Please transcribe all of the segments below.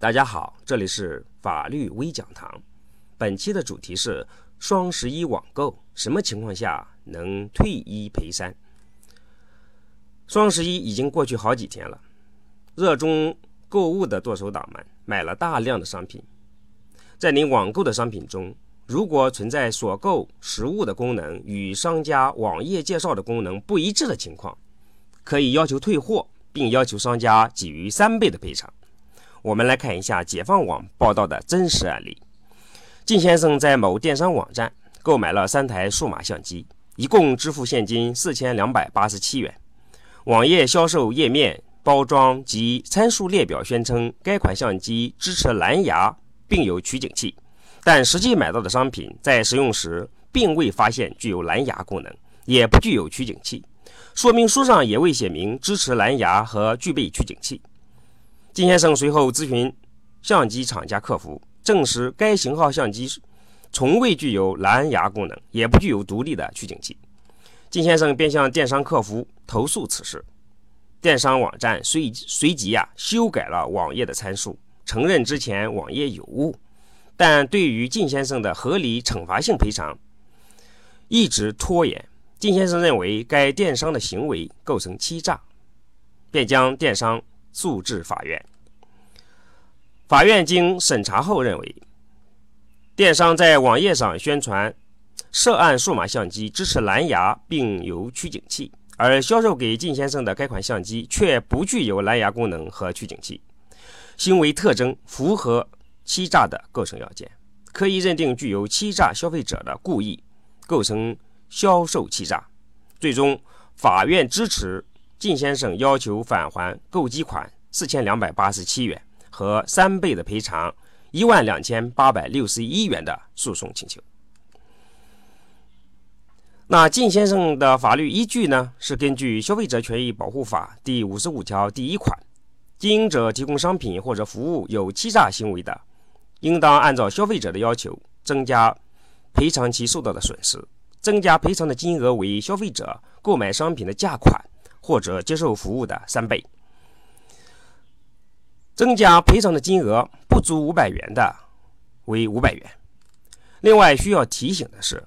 大家好，这里是法律微讲堂。本期的主题是双十一网购什么情况下能退一赔三？双十一已经过去好几天了，热衷购物的剁手党们买了大量的商品。在您网购的商品中，如果存在所购实物的功能与商家网页介绍的功能不一致的情况，可以要求退货，并要求商家给予三倍的赔偿。我们来看一下解放网报道的真实案例。靳先生在某电商网站购买了三台数码相机，一共支付现金四千两百八十七元。网页销售页面、包装及参数列表宣称该款相机支持蓝牙，并有取景器，但实际买到的商品在使用时并未发现具有蓝牙功能，也不具有取景器。说明书上也未写明支持蓝牙和具备取景器。金先生随后咨询相机厂家客服，证实该型号相机从未具有蓝牙功能，也不具有独立的取景器。金先生便向电商客服投诉此事，电商网站随随即呀修改了网页的参数，承认之前网页有误，但对于靳先生的合理惩罚性赔偿一直拖延。靳先生认为该电商的行为构成欺诈，便将电商。诉至法院。法院经审查后认为，电商在网页上宣传涉案数码相机支持蓝牙并有取景器，而销售给靳先生的该款相机却不具有蓝牙功能和取景器，行为特征符合欺诈的构成要件，可以认定具有欺诈消费者的故意，构成销售欺诈。最终，法院支持。靳先生要求返还购机款四千两百八十七元和三倍的赔偿一万两千八百六十一元的诉讼请求。那靳先生的法律依据呢？是根据《消费者权益保护法》第五十五条第一款，经营者提供商品或者服务有欺诈行为的，应当按照消费者的要求增加赔偿其受到的损失，增加赔偿的金额为消费者购买商品的价款。或者接受服务的三倍，增加赔偿的金额不足五百元的为五百元。另外需要提醒的是，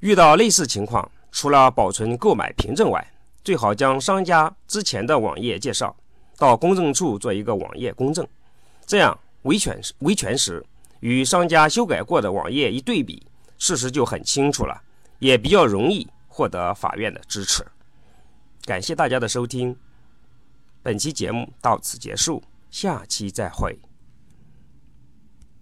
遇到类似情况，除了保存购买凭证外，最好将商家之前的网页介绍到公证处做一个网页公证，这样维权维权时与商家修改过的网页一对比，事实就很清楚了，也比较容易获得法院的支持。感谢大家的收听，本期节目到此结束，下期再会。